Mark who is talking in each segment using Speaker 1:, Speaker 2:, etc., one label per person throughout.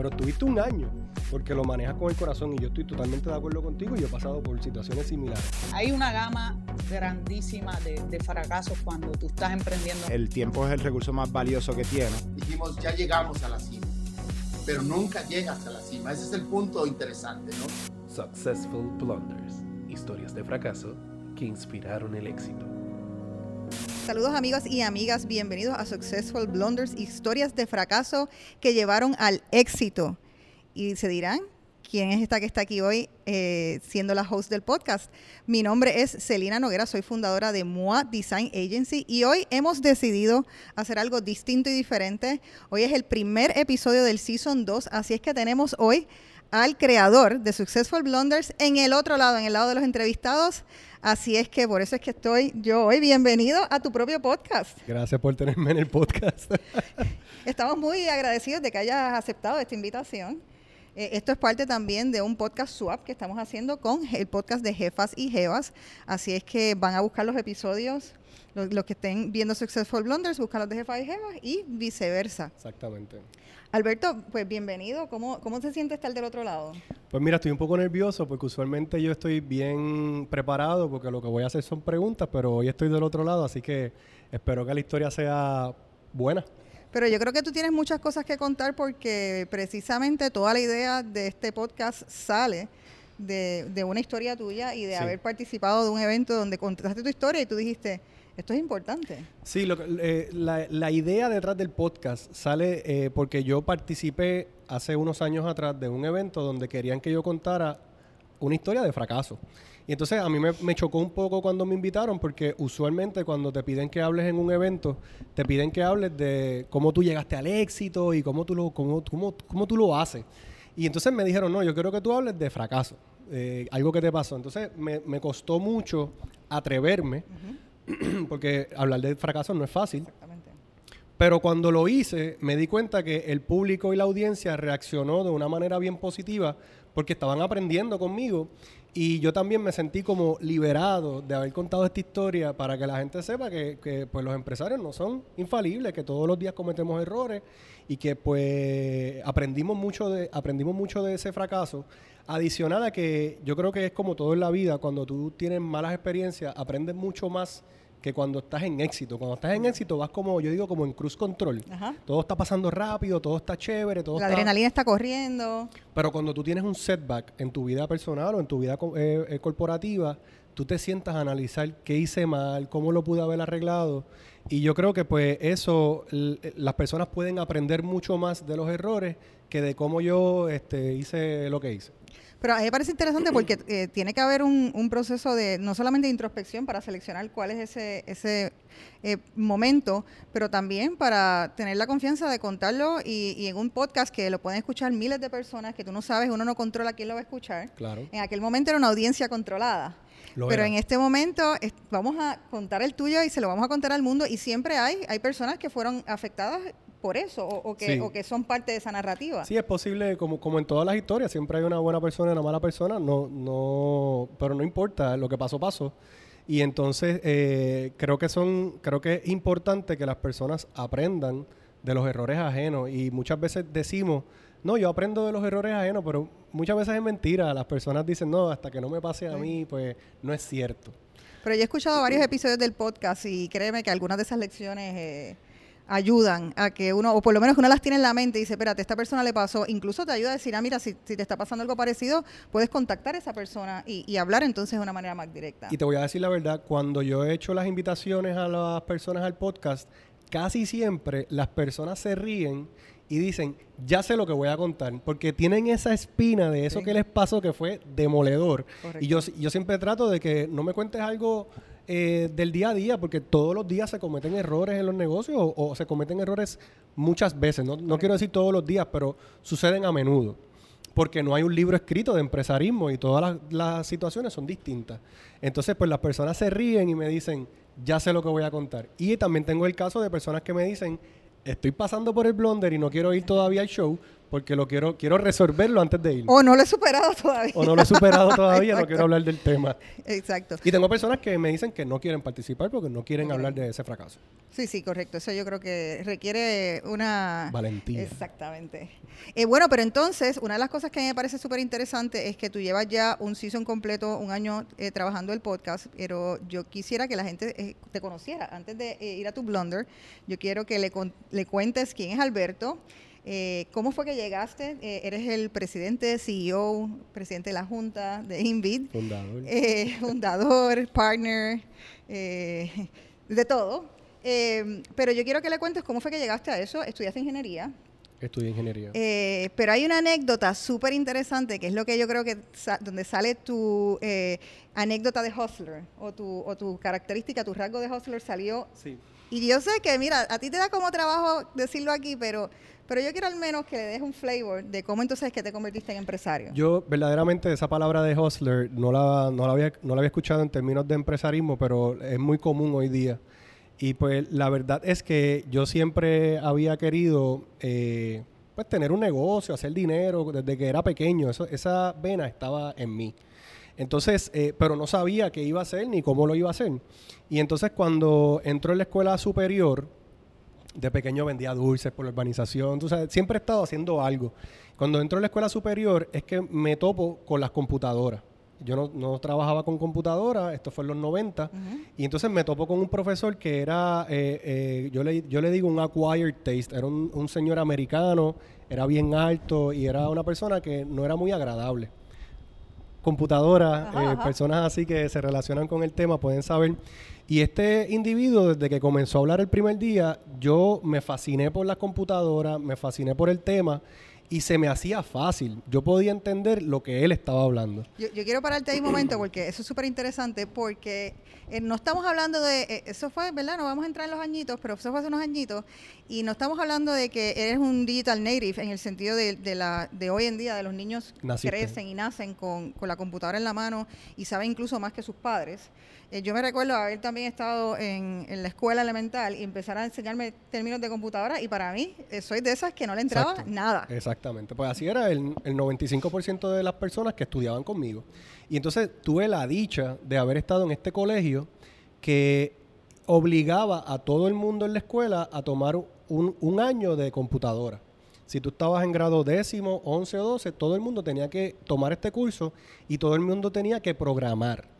Speaker 1: pero tuviste un año porque lo manejas con el corazón y yo estoy totalmente de acuerdo contigo y yo he pasado por situaciones similares.
Speaker 2: Hay una gama grandísima de, de fracasos cuando tú estás emprendiendo.
Speaker 3: El tiempo es el recurso más valioso que tienes.
Speaker 4: Dijimos, ya llegamos a la cima, pero nunca llegas a la cima. Ese es el punto interesante, ¿no?
Speaker 5: Successful Blunders, historias de fracaso que inspiraron el éxito.
Speaker 6: Saludos amigos y amigas, bienvenidos a Successful Blunders, historias de fracaso que llevaron al éxito. Y se dirán, ¿quién es esta que está aquí hoy eh, siendo la host del podcast? Mi nombre es Celina Noguera, soy fundadora de MOA Design Agency y hoy hemos decidido hacer algo distinto y diferente. Hoy es el primer episodio del Season 2, así es que tenemos hoy al creador de Successful Blunders en el otro lado, en el lado de los entrevistados. Así es que por eso es que estoy yo hoy. Bienvenido a tu propio podcast.
Speaker 1: Gracias por tenerme en el podcast.
Speaker 6: Estamos muy agradecidos de que hayas aceptado esta invitación. Eh, esto es parte también de un podcast swap que estamos haciendo con el podcast de Jefas y Jevas. Así es que van a buscar los episodios, los, los que estén viendo Successful Blunders, buscan los de Jefas y Jevas y viceversa.
Speaker 1: Exactamente.
Speaker 6: Alberto, pues bienvenido. ¿Cómo, ¿Cómo se siente estar del otro lado?
Speaker 1: Pues mira, estoy un poco nervioso porque usualmente yo estoy bien preparado porque lo que voy a hacer son preguntas, pero hoy estoy del otro lado, así que espero que la historia sea buena.
Speaker 6: Pero yo creo que tú tienes muchas cosas que contar porque precisamente toda la idea de este podcast sale de, de una historia tuya y de
Speaker 1: Sí.
Speaker 6: haber participado de un evento donde contaste tu historia y tú dijiste, esto es importante.
Speaker 1: Sí, lo eh, la, la idea detrás del podcast sale eh, porque yo participé hace unos años atrás de un evento donde querían que yo contara una historia de fracaso. Y entonces a mí me, me chocó un poco cuando me invitaron porque usualmente cuando te piden que hables en un evento, te piden que hables de cómo tú llegaste al éxito y cómo tú lo, cómo, cómo, cómo tú lo haces. Y entonces me dijeron, no, yo quiero que tú hables de fracaso, eh, algo que te pasó. Entonces me, me costó mucho atreverme, porque hablar de fracaso no es fácil. Pero cuando lo hice, me di cuenta que el público y la audiencia reaccionó de una manera bien positiva porque estaban aprendiendo conmigo y yo también me sentí como liberado de haber contado esta historia para que la gente sepa que, que, pues los empresarios no son infalibles, que todos los días cometemos errores y que pues aprendimos mucho de aprendimos mucho de ese fracaso. Adicional a que yo creo que es como todo en la vida, cuando tú tienes malas experiencias, aprendes mucho más que cuando estás en éxito. Cuando estás en éxito vas como, yo digo, como en cruise control.
Speaker 6: Ajá.
Speaker 1: Todo está pasando rápido, todo está chévere, todo
Speaker 6: La
Speaker 1: está...
Speaker 6: adrenalina está corriendo.
Speaker 1: Pero cuando tú tienes un setback en tu vida personal o en tu vida eh, eh, corporativa, tú te sientas a analizar qué hice mal, cómo lo pude haber arreglado. Y yo creo que pues eso, las personas pueden aprender mucho más de los errores que de cómo yo este, hice lo que hice.
Speaker 6: Pero a mí me parece interesante porque eh, tiene que haber un, un proceso de no solamente de introspección para seleccionar cuál es ese, ese eh, momento, pero también para tener la confianza de contarlo y, y en un podcast que lo pueden escuchar miles de personas que tú no sabes, uno no controla quién lo va a escuchar.
Speaker 1: Claro.
Speaker 6: En aquel momento era una audiencia controlada.
Speaker 1: Lo
Speaker 6: Pero
Speaker 1: era.
Speaker 6: en este momento es- vamos a contar el tuyo y se lo vamos a contar al mundo y siempre hay, hay personas que fueron afectadas por eso o, o que,
Speaker 1: Sí.
Speaker 6: o que son parte de esa narrativa.
Speaker 1: Sí, es posible, como, como en todas las historias, siempre hay una buena persona y una mala persona, no, no, pero no importa, lo que pasó, pasó. Y entonces eh, creo que son, creo que es importante que las personas aprendan de los errores ajenos. Y muchas veces decimos, no, yo aprendo de los errores ajenos, pero muchas veces es mentira. Las personas dicen, no, hasta que no me pase a mí, pues no es cierto.
Speaker 6: Pero yo he escuchado varios episodios del podcast y créeme que algunas de esas lecciones eh, ayudan a que uno, o por lo menos que uno las tiene en la mente y dice, espérate, esta persona le pasó, incluso te ayuda a decir, ah, mira, si, si te está pasando algo parecido, puedes contactar a esa persona y, y hablar entonces de una manera más directa.
Speaker 1: Y te voy a decir la verdad, cuando yo he hecho las invitaciones a las personas al podcast, casi siempre las personas se ríen y dicen, ya sé lo que voy a contar, porque tienen esa espina de eso
Speaker 6: Sí.
Speaker 1: que les pasó que fue demoledor.
Speaker 6: Correcto.
Speaker 1: Y yo, yo siempre trato de que no me cuentes algo eh, del día a día, porque todos los días se cometen errores en los negocios o, o se cometen errores muchas veces. No, no quiero decir todos los días, pero suceden a menudo porque no hay un libro escrito de empresarismo y todas las, las situaciones son distintas. Entonces, pues las personas se ríen y me dicen, ya sé lo que voy a contar. Y también tengo el caso de personas que me dicen, estoy pasando por el blonder y no quiero ir todavía al show porque lo quiero, quiero resolverlo antes de ir.
Speaker 6: O no lo he superado todavía.
Speaker 1: O no lo he superado todavía, no quiero hablar del tema.
Speaker 6: Exacto.
Speaker 1: Y tengo personas que me dicen que no quieren participar porque no quieren hablar de ese fracaso.
Speaker 6: Sí, sí, correcto. Eso yo creo que requiere una...
Speaker 1: Valentía.
Speaker 6: Exactamente. Eh, bueno, pero entonces, una de las cosas que a mí me parece súper interesante es que tú llevas ya un season completo, un año eh, trabajando el podcast, pero yo quisiera que la gente eh, te conociera. Antes de eh, ir a tu Blunder, yo quiero que le, le cuentes quién es Alberto, eh, cómo fue que llegaste, Eh, eres el presidente, CEO, presidente de la Junta de Invid,
Speaker 1: Fundador.
Speaker 6: eh, fundador, partner, eh, de todo. Eh, pero yo quiero que le cuentes cómo fue que llegaste a eso. Estudiaste ingeniería,
Speaker 1: Estudié ingeniería.
Speaker 6: eh, pero hay una anécdota súper interesante que es lo que yo creo que sa- donde sale tu eh, anécdota de hustler o tu, o tu característica, tu rasgo de hustler salió.
Speaker 1: sí.
Speaker 6: Y yo sé que, mira, a ti te da como trabajo decirlo aquí, pero, pero yo quiero al menos que le des un flavor de cómo entonces es que te convertiste en empresario.
Speaker 1: Yo verdaderamente esa palabra de hustler no la, no, la había, no la había escuchado en términos de empresarismo, pero es muy común hoy día. Y pues la verdad es que yo siempre había querido eh, pues tener un negocio, hacer dinero desde que era pequeño. Eso, esa vena estaba en mí. Entonces, eh, pero no sabía qué iba a hacer ni cómo lo iba a hacer. Y entonces cuando entró en la escuela superior, de pequeño vendía dulces por la urbanización, tú sabes, siempre he estado haciendo algo. Cuando entro en la escuela superior es que me topo con las computadoras. Yo no, no trabajaba con computadoras, esto fue en los 90, y entonces me topo con un profesor que era, eh, eh, yo, le, yo le digo un acquired taste, era un, un señor americano, era bien alto y era una persona que no era muy agradable computadoras,
Speaker 6: Ajá,
Speaker 1: eh,
Speaker 6: ajá.
Speaker 1: personas así que se relacionan con el tema pueden saber. Y este individuo, desde que comenzó a hablar el primer día, yo me fasciné por las computadoras, me fasciné por el tema y se me hacía fácil. Yo podía entender lo que él estaba hablando.
Speaker 6: Yo, yo quiero pararte ahí un momento porque eso es súper interesante porque eh, no estamos hablando de, eh, eso fue, ¿verdad? No vamos a entrar en los añitos, pero eso fue hace unos añitos y no estamos hablando de que eres un digital native en el sentido de, de la, de hoy en día, de los niños
Speaker 1: Naciste.
Speaker 6: crecen y nacen con, con la computadora en la mano y saben incluso más que sus padres. Eh, yo me recuerdo haber también estado en, en la escuela elemental y empezar a enseñarme términos de computadora y para mí eh, soy de esas que no le entraba
Speaker 1: Exacto.
Speaker 6: nada.
Speaker 1: Exactamente. Pues así era el, el 95% de las personas que estudiaban conmigo. Y entonces tuve la dicha de haber estado en este colegio que obligaba a todo el mundo en la escuela a tomar un, un año de computadora. Si tú estabas en grado décimo, 11 o 12, todo el mundo tenía que tomar este curso y todo el mundo tenía que programar.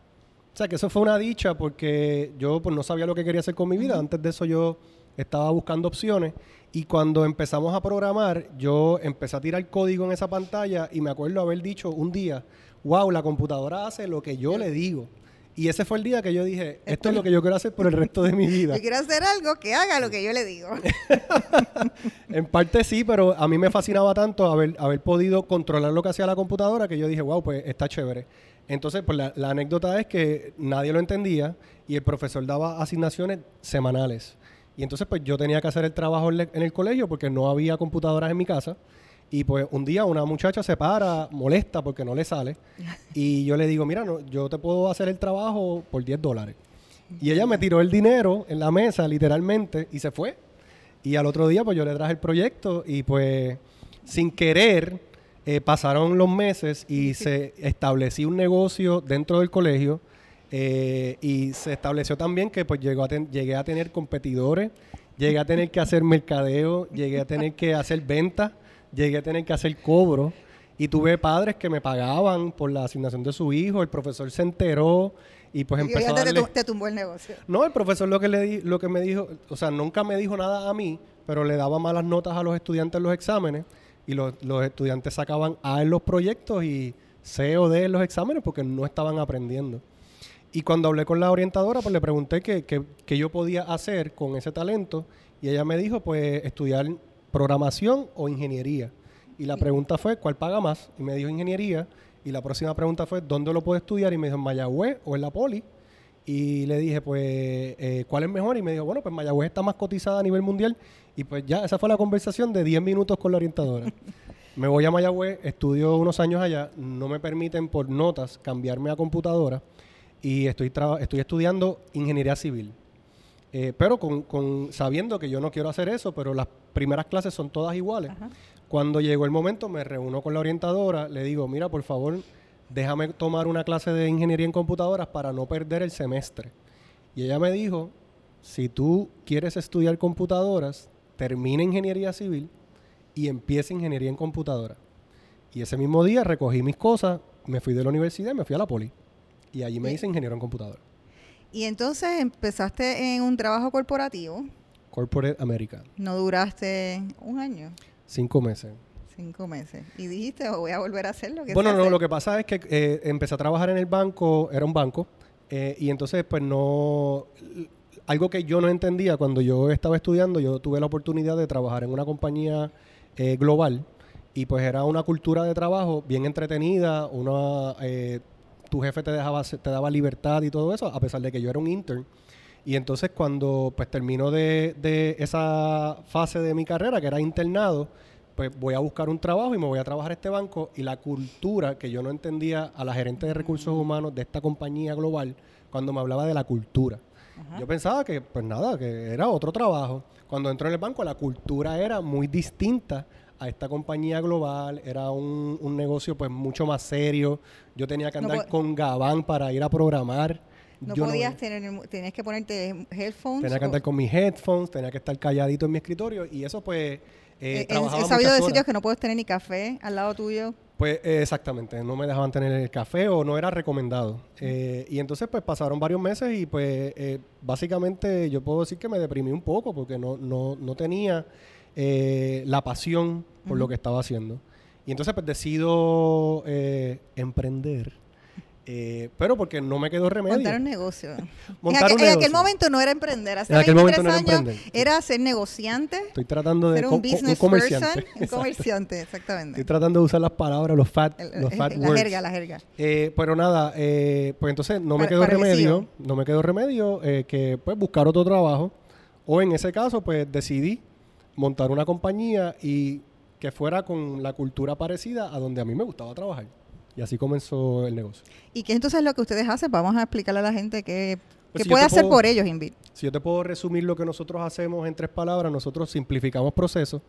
Speaker 1: O sea, que eso fue una dicha porque yo pues, no sabía lo que quería hacer con mi vida. Antes de eso yo estaba buscando opciones y cuando empezamos a programar, yo empecé a tirar código en esa pantalla y me acuerdo haber dicho un día, wow, la computadora hace lo que yo le digo. Y ese fue el día que yo dije, esto es lo que yo quiero hacer por el resto de mi vida.
Speaker 6: Yo quiero hacer algo que haga lo que yo le digo.
Speaker 1: En parte sí, pero a mí me fascinaba tanto haber, haber podido controlar lo que hacía la computadora que yo dije, wow, pues está chévere. Entonces, pues la, anécdota es que nadie lo entendía y el profesor daba asignaciones semanales. Y entonces, pues yo tenía que hacer el trabajo en, en el colegio porque no había computadoras en mi casa. Y pues un día una muchacha se para, molesta porque no le sale. Y yo le digo, mira, no, yo te puedo hacer el trabajo por 10 dólares. Y ella me tiró el dinero en la mesa, literalmente, y se fue. Y al otro día, pues yo le traje el proyecto y pues sin querer eh, pasaron los meses y se estableció un negocio dentro del colegio eh, y se estableció también que pues llegó a ten- llegué a tener competidores, llegué a tener que hacer mercadeo, llegué a tener que hacer ventas, llegué a tener que hacer cobro y tuve padres que me pagaban por la asignación de su hijo, el profesor se enteró y pues
Speaker 6: Y
Speaker 1: empezó a darle...
Speaker 6: tu- te tumbó el negocio.
Speaker 1: No, el profesor lo que le di- lo que me dijo, o sea, nunca me dijo nada a mí, pero le daba malas notas a los estudiantes en los exámenes y los, los estudiantes sacaban A en los proyectos y C o D en los exámenes porque no estaban aprendiendo. Y cuando hablé con la orientadora, pues le pregunté qué qué- qué yo podía hacer con ese talento y ella me dijo, pues, estudiar programación o ingeniería. Y la pregunta fue, ¿cuál paga más? Y me dijo ingeniería. Y la próxima pregunta fue, ¿dónde lo puedo estudiar? Y me dijo, ¿en Mayagüez o en la Poli? Y le dije, pues, eh, ¿cuál es mejor? Y me dijo, bueno, pues Mayagüez está más cotizada a nivel mundial. Y pues ya, esa fue la conversación de 10 minutos con la orientadora. me voy a Mayagüez, estudio unos años allá, no me permiten por notas cambiarme a computadora y estoy, estoy estudiando ingeniería civil. Eh, pero con, con- sabiendo que yo no quiero hacer eso, pero las primeras clases son todas iguales.
Speaker 6: Ajá.
Speaker 1: Cuando llegó el momento, me reúno con la orientadora, le digo, mira, por favor, déjame tomar una clase de ingeniería en computadoras para no perder el semestre. Y ella me dijo, si tú quieres estudiar computadoras, termina ingeniería civil y empieza ingeniería en computadoras. Y ese mismo día recogí mis cosas, me fui de la universidad me fui a la poli. Y allí me
Speaker 6: Bien.
Speaker 1: hice ingeniero en computadoras.
Speaker 6: Y entonces empezaste en un trabajo corporativo.
Speaker 1: Corporate America.
Speaker 6: No duraste un año,
Speaker 1: Cinco meses.
Speaker 6: cinco meses. Y dijiste, "Oh, voy a volver a hacer lo que
Speaker 1: Bueno, no,
Speaker 6: hacer".
Speaker 1: lo que pasa es que eh, empecé a trabajar en el banco, era un banco, eh, y entonces pues no... Algo que yo no entendía cuando yo estaba estudiando, yo tuve la oportunidad de trabajar en una compañía eh, global y pues era una cultura de trabajo bien entretenida, una... eh, tu jefe te dejaba te daba libertad y todo eso, a pesar de que yo era un intern. Y entonces cuando pues termino de, de esa fase de mi carrera, que era internado, pues voy a buscar un trabajo y me voy a trabajar a este banco y la cultura que yo no entendía a la gerente de recursos humanos de esta compañía global cuando me hablaba de la cultura. Yo pensaba que, pues nada, que era otro trabajo. Cuando entró en el banco, la cultura era muy distinta a esta compañía global. Era un, un negocio, pues, mucho más serio. Yo tenía que andar con Gabán para ir a programar.
Speaker 6: No
Speaker 1: Yo
Speaker 6: podías tener, tenías que ponerte headphones.
Speaker 1: Tenía que andar con mis headphones, tenía que estar calladito en mi escritorio y eso, pues, eh,
Speaker 6: Eh, he sabido de sitios que no puedes tener ni café al lado tuyo.
Speaker 1: Pues eh, exactamente, no me dejaban tener el café o no era recomendado. Eh, y entonces pues pasaron varios meses y pues eh, básicamente yo puedo decir que me deprimí un poco porque no, no, no tenía eh, la pasión por lo que estaba haciendo. Y entonces pues decido eh, emprender, eh, pero porque no me quedó remedio.
Speaker 6: Montar un negocio.
Speaker 1: Montar
Speaker 6: en, aquel,
Speaker 1: un
Speaker 6: en aquel
Speaker 1: negocio.
Speaker 6: momento no era emprender. Hace
Speaker 1: En aquel
Speaker 6: 23
Speaker 1: momento no era
Speaker 6: años
Speaker 1: emprender.
Speaker 6: era ser negociante,
Speaker 1: Estoy tratando de
Speaker 6: ser un
Speaker 1: co-
Speaker 6: business
Speaker 1: comerciante.
Speaker 6: person, un comerciante, exactamente.
Speaker 1: Estoy tratando de usar las palabras, los fat,
Speaker 6: El-
Speaker 1: los fat
Speaker 6: la
Speaker 1: words.
Speaker 6: jerga, la jerga.
Speaker 1: Eh, pero nada, eh, pues entonces no me quedó remedio, no me quedó remedio eh, que pues buscar otro trabajo. O en ese caso, pues decidí montar una compañía y que fuera con la cultura parecida a donde a mí me gustaba trabajar. Y así comenzó el negocio.
Speaker 6: ¿Y qué entonces es lo que ustedes hacen? Vamos a explicarle a la gente qué,
Speaker 1: Pues
Speaker 6: qué
Speaker 1: si
Speaker 6: puede hacer
Speaker 1: puedo-
Speaker 6: por ellos, Invit.
Speaker 1: Si yo te puedo resumir lo que nosotros hacemos en tres palabras, nosotros simplificamos procesos,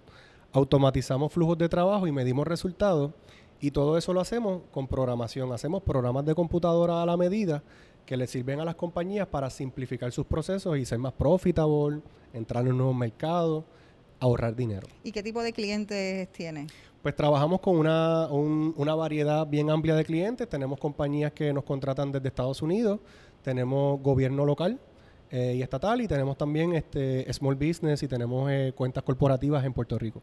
Speaker 1: automatizamos flujos de trabajo y medimos resultados. Y todo eso lo hacemos con programación. Hacemos programas de computadora a la medida que le sirven a las compañías para simplificar sus procesos y ser más profitable, entrar en nuevos mercados, ahorrar dinero.
Speaker 6: ¿Y qué tipo de clientes tienen?
Speaker 1: Pues trabajamos con una, un- una variedad bien amplia de clientes. Tenemos compañías que nos contratan desde Estados Unidos, tenemos gobierno local eh, y estatal y tenemos también este small business y tenemos eh, cuentas corporativas en Puerto Rico.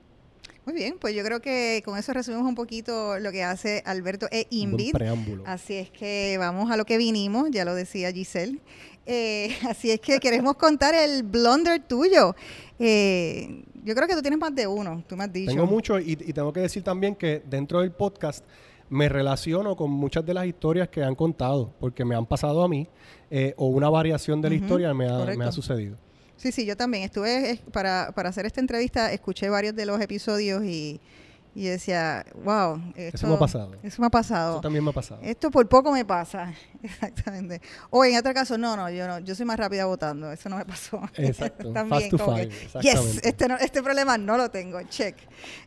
Speaker 6: Muy bien, pues yo creo que con eso resumimos un poquito lo que hace Alberto e
Speaker 1: preámbulo.
Speaker 6: Así es que vamos a lo que vinimos, ya lo decía Giselle. Eh, así es que queremos contar el blunder tuyo. Eh, yo creo que tú tienes más de uno, tú me has dicho.
Speaker 1: Tengo mucho y, y tengo que decir también que dentro del podcast me relaciono con muchas de las historias que han contado, porque me han pasado a mí eh, o una variación de la
Speaker 6: Ujú,
Speaker 1: historia me ha, me ha sucedido.
Speaker 6: Sí, sí, yo también. Estuve eh, para, para hacer esta entrevista, escuché varios de los episodios y, y decía, wow. Esto,
Speaker 1: me ha pasado.
Speaker 6: Eso me ha pasado.
Speaker 1: Eso también me ha pasado.
Speaker 6: Esto por poco me pasa. Exactamente. O en otro caso, no, no, yo no, yo soy más rápida votando. Eso no me pasó.
Speaker 1: Exacto.
Speaker 6: También,
Speaker 1: Fast to
Speaker 6: como que,
Speaker 1: five,
Speaker 6: Yes, este, no- este problema no lo tengo. Check.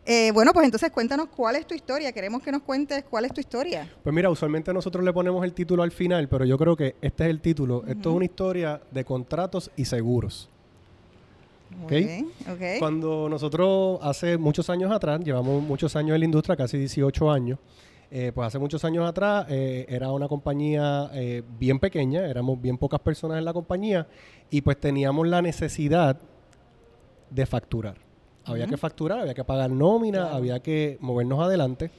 Speaker 6: Eh, bueno, pues entonces cuéntanos cuál es tu historia. Queremos que nos cuentes cuál es tu historia.
Speaker 1: Pues mira, usualmente nosotros le ponemos el título al final, pero yo creo que este es el título. Esto es una historia de contratos y seguros.
Speaker 6: Muy
Speaker 1: Ok.
Speaker 6: bien, ok.
Speaker 1: Cuando nosotros hace muchos años atrás, llevamos muchos años en la industria, casi 18 años, eh, pues hace muchos años atrás eh, era una compañía eh, bien pequeña, éramos bien pocas personas en la compañía y pues teníamos la necesidad de facturar. Había que facturar, había que pagar nómina, había que movernos adelante.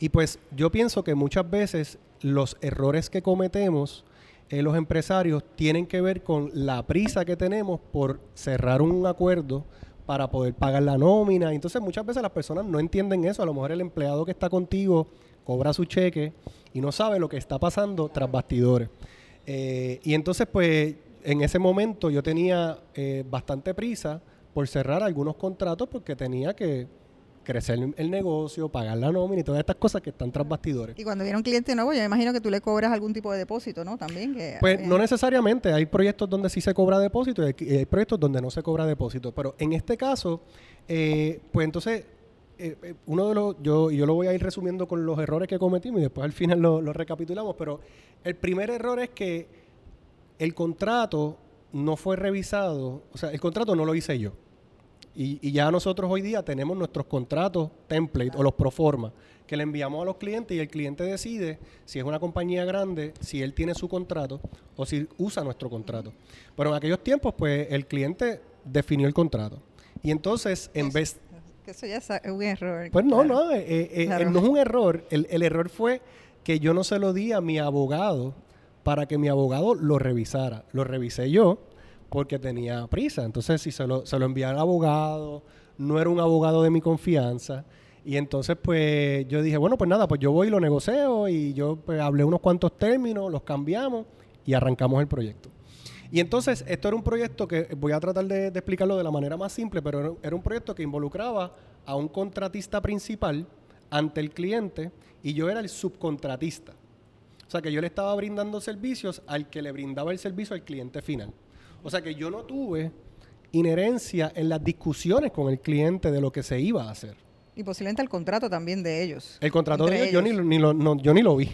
Speaker 1: Y pues yo pienso que muchas veces los errores que cometemos eh, los empresarios tienen que ver con la prisa que tenemos por cerrar un acuerdo para poder pagar la nómina. Entonces muchas veces las personas no entienden eso. A lo mejor el empleado que está contigo cobra su cheque y no sabe lo que está pasando tras bastidores. Eh, y entonces pues en ese momento yo tenía eh, bastante prisa por cerrar algunos contratos porque tenía que crecer el negocio, pagar la nómina y todas estas cosas que están tras bastidores.
Speaker 6: Y cuando viene un cliente nuevo, yo me imagino que tú le cobras algún tipo de depósito, ¿no? También. Que,
Speaker 1: Pues no necesariamente, hay proyectos donde sí se cobra depósito y hay, proyectos donde no se cobra depósito, pero en este caso, eh, pues entonces eh, eh, uno de los, yo, yo lo voy a ir resumiendo con los errores que cometimos y después al final lo, lo recapitulamos, pero el primer error es que el contrato no fue revisado, o sea, el contrato no lo hice yo. Y, y ya nosotros hoy día tenemos nuestros contratos template o los proforma que le enviamos a los clientes y el cliente decide si es una compañía grande, si él tiene su contrato o si usa nuestro contrato. Pero en aquellos tiempos, pues el cliente definió el contrato. Y entonces, en
Speaker 6: Eso-
Speaker 1: vez...
Speaker 6: Que eso ya es un error.
Speaker 1: Pues no,
Speaker 6: claro.
Speaker 1: no, eh, eh, eh,
Speaker 6: Claro.
Speaker 1: no es un error. El, el error fue que yo no se lo di a mi abogado para que mi abogado lo revisara. Lo revisé yo porque tenía prisa. Entonces, si se lo, se lo envié al abogado, no era un abogado de mi confianza. Y entonces, pues, yo dije, bueno, pues nada, pues yo voy y lo negocio y yo pues, hablé unos cuantos términos, los cambiamos y arrancamos el proyecto. Y entonces, esto era un proyecto que voy a tratar de, explicarlo de la manera más simple, pero era un proyecto que involucraba a un contratista principal ante el cliente y yo era el subcontratista. O sea, que yo le estaba brindando servicios al que le brindaba el servicio al cliente final. O sea, que yo no tuve inherencia en las discusiones con el cliente de lo que se iba a hacer.
Speaker 6: Y posiblemente el contrato también de ellos.
Speaker 1: El contrato de ellos, yo ni, ni lo, no, yo ni lo vi.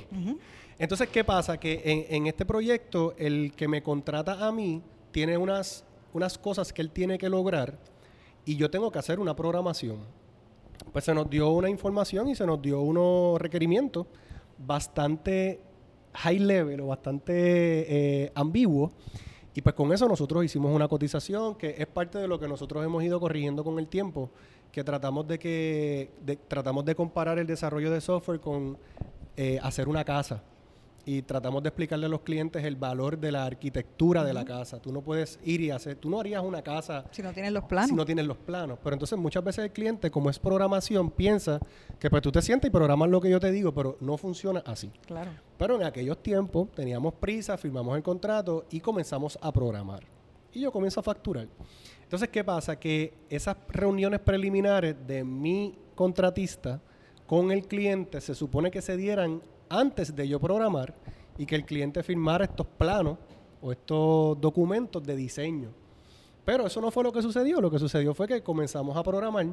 Speaker 1: Entonces, ¿qué pasa? Que en, en este proyecto, el que me contrata a mí tiene unas, unas cosas que él tiene que lograr y yo tengo que hacer una programación. Pues se nos dio una información y se nos dio unos requerimientos bastante high level o bastante eh, ambiguos. Y pues con eso nosotros hicimos una cotización que es parte de lo que nosotros hemos ido corrigiendo con el tiempo, que tratamos de que de- tratamos de comparar el desarrollo de software con eh, hacer una casa y tratamos de explicarle a los clientes el valor de la arquitectura de la casa. Tú no puedes ir y hacer, tú no harías una casa
Speaker 6: Si no tienen los planos.
Speaker 1: si no tienes los planos. Pero entonces muchas veces el cliente, como es programación, piensa que pues tú te sientes y programas lo que yo te digo, pero no funciona así.
Speaker 6: Claro.
Speaker 1: Pero en aquellos tiempos teníamos prisa, firmamos el contrato y comenzamos a programar. Y yo comienzo a facturar. Entonces, ¿qué pasa? Que esas reuniones preliminares de mi contratista con el cliente se supone que se dieran antes de yo programar y que el cliente firmara estos planos o estos documentos de diseño. Pero eso no fue lo que sucedió. Lo que sucedió fue que comenzamos a programar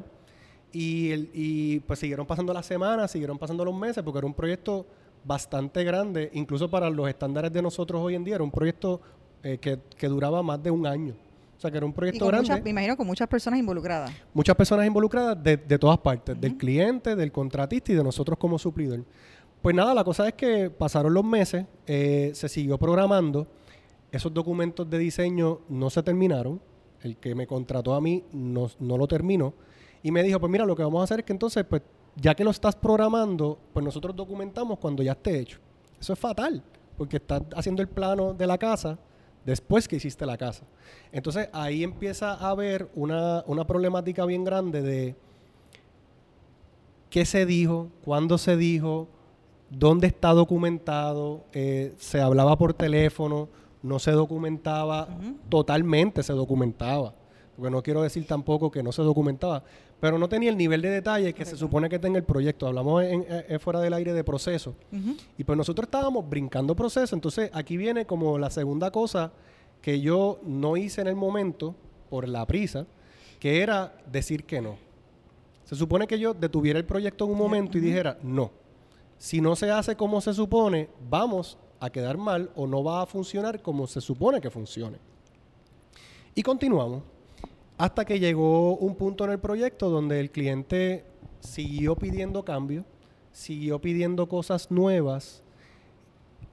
Speaker 1: y, el- y pues siguieron pasando las semanas, siguieron pasando los meses, porque era un proyecto bastante grande, incluso para los estándares de nosotros hoy en día, era un proyecto eh, que, que duraba más de un año. O sea, que era un
Speaker 6: Y
Speaker 1: proyecto
Speaker 6: con
Speaker 1: grande
Speaker 6: muchas, me imagino con muchas personas involucradas.
Speaker 1: muchas personas involucradas de, de todas partes, del cliente, del contratista y de nosotros como suplidor. Pues nada, la cosa es que pasaron los meses, eh, se siguió programando, esos documentos de diseño no se terminaron, el que me contrató a mí no, lo terminó, y me dijo, pues mira, lo que vamos a hacer es que entonces, pues ya que lo estás programando, pues nosotros documentamos cuando ya esté hecho. Eso es fatal, porque estás haciendo el plano de la casa después que hiciste la casa. Entonces ahí empieza a haber una, una problemática bien grande de qué se dijo, cuándo se dijo, dónde está documentado, eh, se hablaba por teléfono, no se documentaba, totalmente se documentaba. Porque no quiero decir tampoco que no se documentaba, pero no tenía el nivel de detalle que se supone que tenga el proyecto. Hablamos en, en- fuera del aire de proceso. Y pues nosotros estábamos brincando proceso. Entonces aquí viene como la segunda cosa que yo no hice en el momento por la prisa, que era decir que no. Se supone que yo detuviera el proyecto en un momento y dijera, no, si no se hace como se supone, vamos a quedar mal o no va a funcionar como se supone que funcione. Y continuamos hasta que llegó un punto en el proyecto donde el cliente siguió pidiendo cambios, siguió pidiendo cosas nuevas,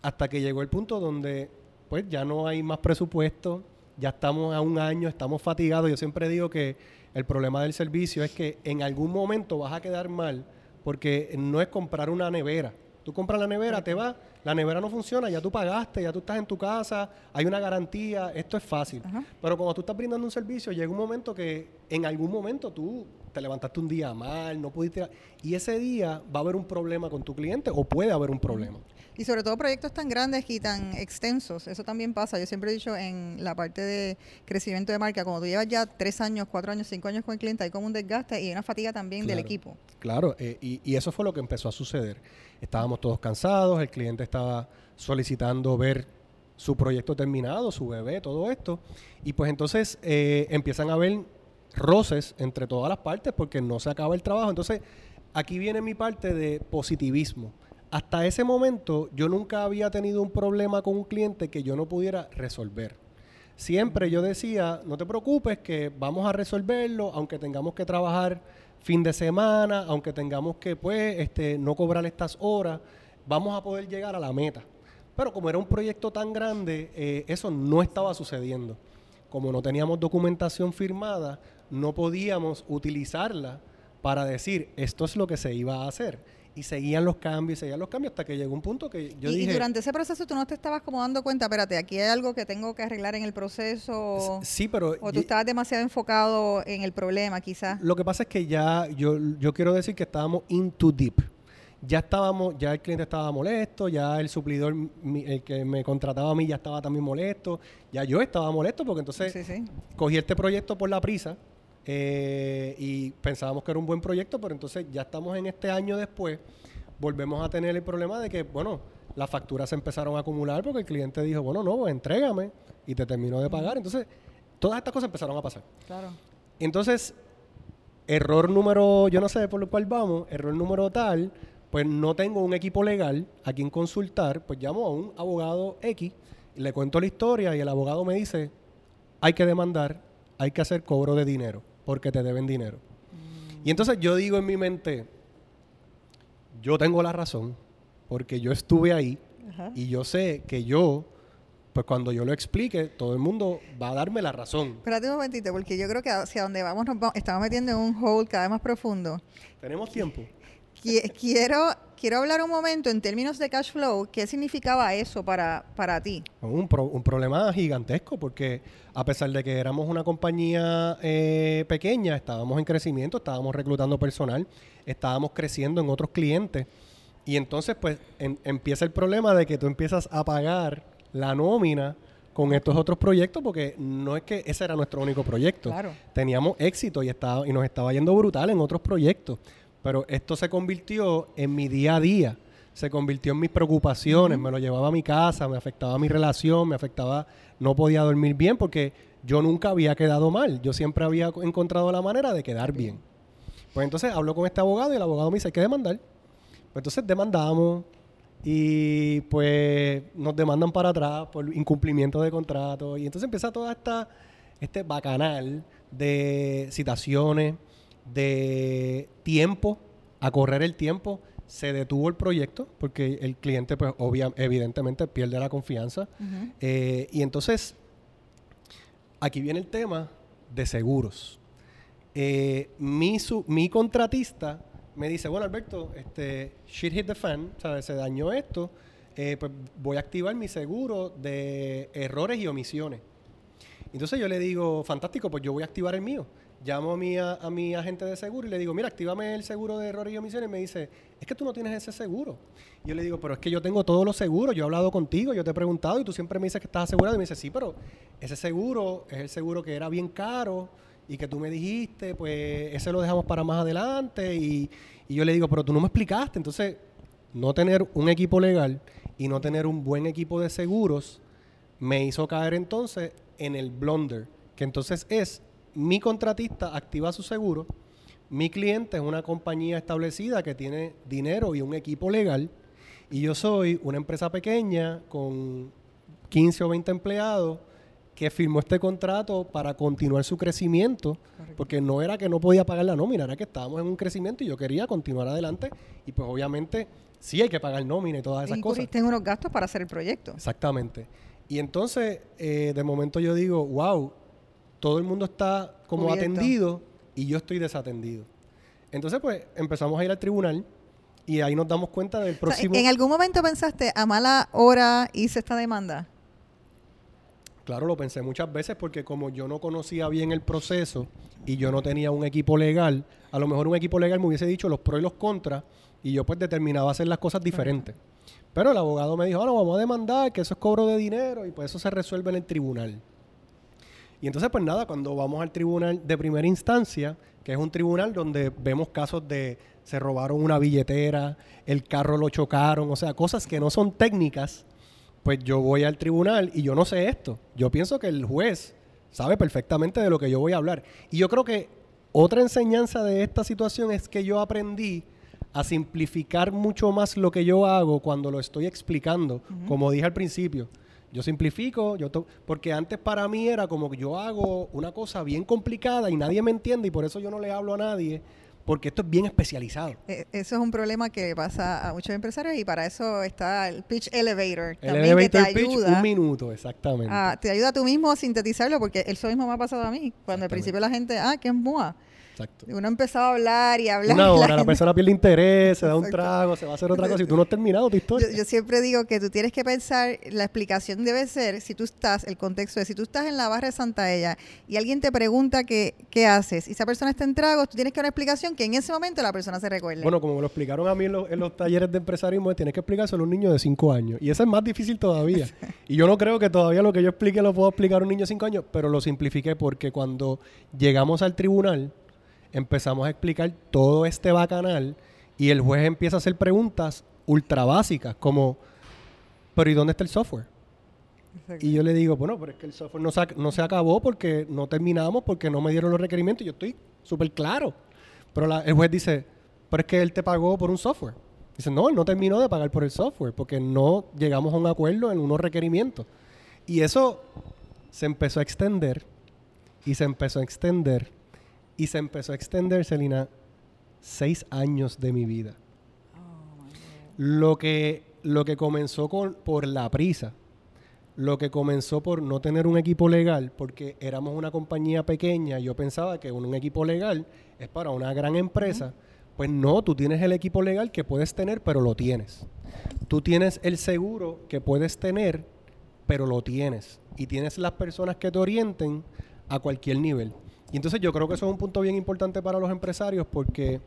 Speaker 1: hasta que llegó el punto donde pues ya no hay más presupuesto, ya estamos a un año, estamos fatigados. Yo siempre digo que el problema del servicio es que en algún momento vas a quedar mal porque no es comprar una nevera. Tú compras la nevera, te vas, la nevera no funciona, ya tú pagaste, ya tú estás en tu casa, hay una garantía, esto es fácil.
Speaker 6: Ajá.
Speaker 1: Pero cuando tú estás brindando un servicio, llega un momento que en algún momento tú te levantaste un día mal, no pudiste... Y ese día va a haber un problema con tu cliente o puede haber un problema.
Speaker 6: Y sobre todo proyectos tan grandes y tan extensos, eso también pasa. Yo siempre he dicho en la parte de crecimiento de marca, cuando tú llevas ya tres años, cuatro años, cinco años con el cliente, hay como un desgaste y una fatiga también del equipo.
Speaker 1: Claro, eh, y, y eso fue lo que empezó a suceder. Estábamos todos cansados, el cliente estaba solicitando ver su proyecto terminado, su bebé, todo esto. Y pues entonces eh, empiezan a haber roces entre todas las partes porque no se acaba el trabajo. Entonces, aquí viene mi parte de positivismo. Hasta ese momento yo nunca había tenido un problema con un cliente que yo no pudiera resolver. Siempre yo decía, no te preocupes que vamos a resolverlo, aunque tengamos que trabajar fin de semana, aunque tengamos que pues este, no cobrar estas horas, vamos a poder llegar a la meta. Pero como era un proyecto tan grande, eh, eso no estaba sucediendo. Como no teníamos documentación firmada, no podíamos utilizarla para decir esto es lo que se iba a hacer. Y seguían los cambios, y seguían los cambios hasta que llegó un punto que yo
Speaker 6: y, y
Speaker 1: dije...
Speaker 6: durante ese proceso tú no te estabas como dando cuenta, espérate, aquí hay algo que tengo que arreglar en el proceso.
Speaker 1: Sí, pero...
Speaker 6: O tú estabas demasiado enfocado en el problema, quizás.
Speaker 1: Lo que pasa es que ya, yo, yo quiero decir que estábamos in too deep. Ya estábamos, ya el cliente estaba molesto, ya el suplidor, mi- el que me contrataba a mí ya estaba también molesto, ya yo estaba molesto porque entonces
Speaker 6: Sí, sí.
Speaker 1: cogí este proyecto por la prisa eh, y pensábamos que era un buen proyecto, pero entonces ya estamos en este año después, volvemos a tener el problema de que, bueno, las facturas se empezaron a acumular porque el cliente dijo, bueno, no, pues entrégame y te terminó de pagar. Entonces, todas estas cosas empezaron a pasar.
Speaker 6: Claro.
Speaker 1: Entonces, error número, yo no sé por lo cual vamos, error número tal, pues no tengo un equipo legal a quien consultar, pues llamo a un abogado X, le cuento la historia y el abogado me dice, hay que demandar, hay que hacer cobro de dinero, porque te deben dinero. Y entonces yo digo en mi mente, yo tengo la razón, porque yo estuve ahí
Speaker 6: Ajá.
Speaker 1: y yo sé que yo, pues cuando yo lo explique, todo el mundo va a darme la razón.
Speaker 6: Espérate un momentito, porque yo creo que hacia donde vamos nos vamos, estamos metiendo en un hole cada vez más profundo.
Speaker 1: Tenemos tiempo.
Speaker 6: Qui- Quiero, quiero hablar un momento en términos de cash flow. ¿Qué significaba eso para, para ti?
Speaker 1: Un, pro- un problema gigantesco porque a pesar de que éramos una compañía eh, pequeña, estábamos en crecimiento, estábamos reclutando personal, estábamos creciendo en otros clientes y entonces pues em- empieza el problema de que tú empiezas a pagar la nómina con estos otros proyectos porque no es que ese era nuestro único proyecto.
Speaker 6: Claro.
Speaker 1: Teníamos éxito y, estaba, y nos estaba yendo brutal en otros proyectos, pero esto se convirtió en mi día a día. Se convirtió en mis preocupaciones, me lo llevaba a mi casa, me afectaba mi relación, me afectaba, no podía dormir bien porque yo nunca había quedado mal, yo siempre había encontrado la manera de quedar bien. Pues entonces hablo con este abogado y el abogado me dice, hay que demandar. Pues entonces demandamos y pues nos demandan para atrás por incumplimiento de contrato. Y entonces empieza toda esta este bacanal de citaciones, de tiempo, a correr el tiempo, se detuvo el proyecto porque el cliente pues obvia, evidentemente pierde la confianza Eh, y entonces aquí viene el tema de seguros. Eh, mi, su- mi contratista me dice, bueno Alberto, este, shit hit the fan, ¿sabes? se dañó esto, eh, pues voy a activar mi seguro de errores y omisiones. Entonces yo le digo, fantástico, pues yo voy a activar el mío. Llamo a mi, a, mi agente de seguro y le digo, mira, actívame el seguro de errores y omisiones. Y me dice, es que tú no tienes ese seguro. Y yo le digo, pero es que yo tengo todos los seguros. Yo he hablado contigo, yo te he preguntado y tú siempre me dices que estás asegurado. Y me dice, sí, pero ese seguro es el seguro que era bien caro y que tú me dijiste, pues ese lo dejamos para más adelante. Y yo le digo, pero tú no me explicaste. Entonces, no tener un equipo legal y no tener un buen equipo de seguros me hizo caer entonces en el blunder, que entonces es mi contratista activa su seguro, mi cliente es una compañía establecida que tiene dinero y un equipo legal, y yo soy una empresa pequeña con 15 o 20 empleados que firmó este contrato para continuar su crecimiento, porque no era que no podía pagar la nómina, era que estábamos en un crecimiento y yo quería continuar adelante, y pues obviamente sí hay que pagar nómina y todas esas cosas.
Speaker 6: En unos gastos para hacer el proyecto.
Speaker 1: Exactamente. Y entonces, eh, de momento yo digo, wow, todo el mundo está como
Speaker 6: Cubierto.
Speaker 1: atendido y yo estoy desatendido. Entonces, pues, empezamos a ir al tribunal y ahí nos damos cuenta del
Speaker 6: O sea,
Speaker 1: próximo...
Speaker 6: ¿En algún momento pensaste, a mala hora hice esta demanda?
Speaker 1: Claro, lo pensé muchas veces porque como yo no conocía bien el proceso y yo no tenía un equipo legal, a lo mejor un equipo legal me hubiese dicho los pros y los contras y yo pues determinaba hacer las cosas diferentes. Pero el abogado me dijo, ah, no, vamos a demandar, que eso es cobro de dinero y pues eso se resuelve en el tribunal. Y entonces, pues nada, cuando vamos al tribunal de primera instancia, que es un tribunal donde vemos casos de se robaron una billetera, el carro lo chocaron, o sea, cosas que no son técnicas, pues yo voy al tribunal y yo no sé esto. Yo pienso que el juez sabe perfectamente de lo que yo voy a hablar. Y yo creo que otra enseñanza de esta situación es que yo aprendí a simplificar mucho más lo que yo hago cuando lo estoy explicando, como dije al principio. Yo simplifico, yo porque antes para mí era como que yo hago una cosa bien complicada y nadie me entiende y por eso yo no le hablo a nadie, porque esto es bien especializado.
Speaker 6: Eh, Eso es un problema que pasa a muchos empresarios y para eso está el pitch elevator.
Speaker 1: El
Speaker 6: también que te
Speaker 1: elevator pitch,
Speaker 6: ayuda.
Speaker 1: un minuto, exactamente.
Speaker 6: a- te ayuda tú mismo a sintetizarlo porque eso mismo me ha pasado a mí. Cuando al principio la gente, ah, ¿qué es MOA?
Speaker 1: Exacto.
Speaker 6: Uno empezaba a hablar y hablar.
Speaker 1: Una hora, la, persona pierde interés, se da un trago, se va a hacer otra cosa y tú no has terminado tu historia.
Speaker 6: Yo, yo siempre digo que tú tienes que pensar, la explicación debe ser, si tú estás, el contexto es, si tú estás en la barra de Santa Ella y alguien te pregunta qué, qué haces y esa persona está en tragos, tú tienes que dar una explicación que en ese momento la persona se recuerde.
Speaker 1: Bueno, como me lo explicaron a mí en los, en los talleres de empresarismo, tienes que explicárselo a un niño de 5 años. Y eso es más difícil todavía. y yo no creo que todavía lo que yo explique lo puedo explicar a un niño de 5 años, pero lo simplifiqué porque cuando llegamos al tribunal, empezamos a explicar todo este bacanal y el juez empieza a hacer preguntas ultra básicas, como, pero ¿y dónde está el software?
Speaker 6: Exacto.
Speaker 1: Y yo le digo, bueno, pero es que el software no se, ac- no se acabó porque no terminamos, porque no me dieron los requerimientos. Yo estoy súper claro. Pero la- el juez dice, pero es que él te pagó por un software. Dice, no, él no terminó de pagar por el software porque no llegamos a un acuerdo en unos requerimientos. Y eso se empezó a extender y se empezó a extender y se empezó a extender, Celina, seis años de mi vida. Lo que, lo que comenzó con, por la prisa, lo que comenzó por no tener un equipo legal, porque éramos una compañía pequeña, yo pensaba que un, un equipo legal es para una gran empresa. Pues no, tú tienes el equipo legal que puedes tener, pero lo tienes. Tú tienes el seguro que puedes tener, pero lo tienes. Y tienes las personas que te orienten a cualquier nivel. Y entonces yo creo que eso es un punto bien importante para los empresarios porque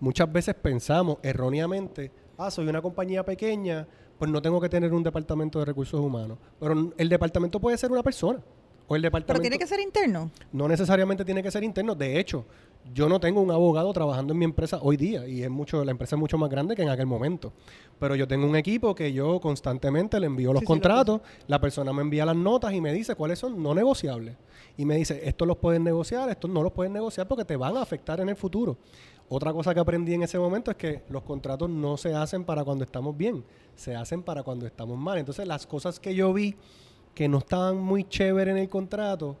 Speaker 1: muchas veces pensamos erróneamente, ah, soy una compañía pequeña, pues no tengo que tener un departamento de recursos humanos. Pero el departamento puede ser una persona. O el departamento
Speaker 6: Pero tiene que ser interno.
Speaker 1: no necesariamente tiene que ser interno. De hecho, yo no tengo un abogado trabajando en mi empresa hoy día y es mucho, la empresa es mucho más grande que en aquel momento. Pero yo tengo un equipo que yo constantemente le envío los
Speaker 6: Sí, sí, lo
Speaker 1: contratos, la persona me envía las notas y me dice cuáles son no negociables. Y me dice, estos los pueden negociar, estos no los pueden negociar porque te van a afectar en el futuro. Otra cosa que aprendí en ese momento es que los contratos no se hacen para cuando estamos bien, se hacen para cuando estamos mal. Entonces las cosas que yo vi que no estaban muy chéveres en el contrato,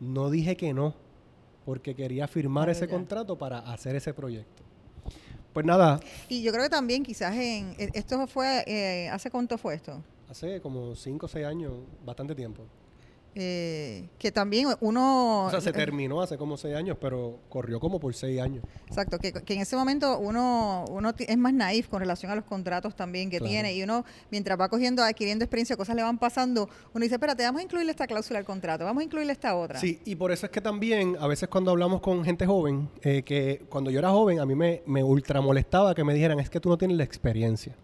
Speaker 1: no dije que no, porque quería firmar ese
Speaker 6: ya.
Speaker 1: contrato para hacer ese proyecto. Pues nada,
Speaker 6: Y yo creo que también quizás en, e- esto fue, eh, ¿hace cuánto fue esto?
Speaker 1: hace como 5 o 6 años, bastante tiempo.
Speaker 6: Eh, que también uno...
Speaker 1: O sea, se
Speaker 6: eh,
Speaker 1: terminó hace como 6 años, pero corrió como por 6 años.
Speaker 6: Exacto, que, que en ese momento uno, uno es más naif con relación a los contratos también que
Speaker 1: Claro.
Speaker 6: tiene y uno mientras va cogiendo, adquiriendo experiencia, cosas le van pasando, uno dice, espérate, vamos a incluirle esta cláusula al contrato, vamos a incluirle esta otra.
Speaker 1: Sí, y por eso es que también a veces cuando hablamos con gente joven, eh, que cuando yo era joven a mí me, me ultra molestaba que me dijeran, es que tú no tienes la experiencia.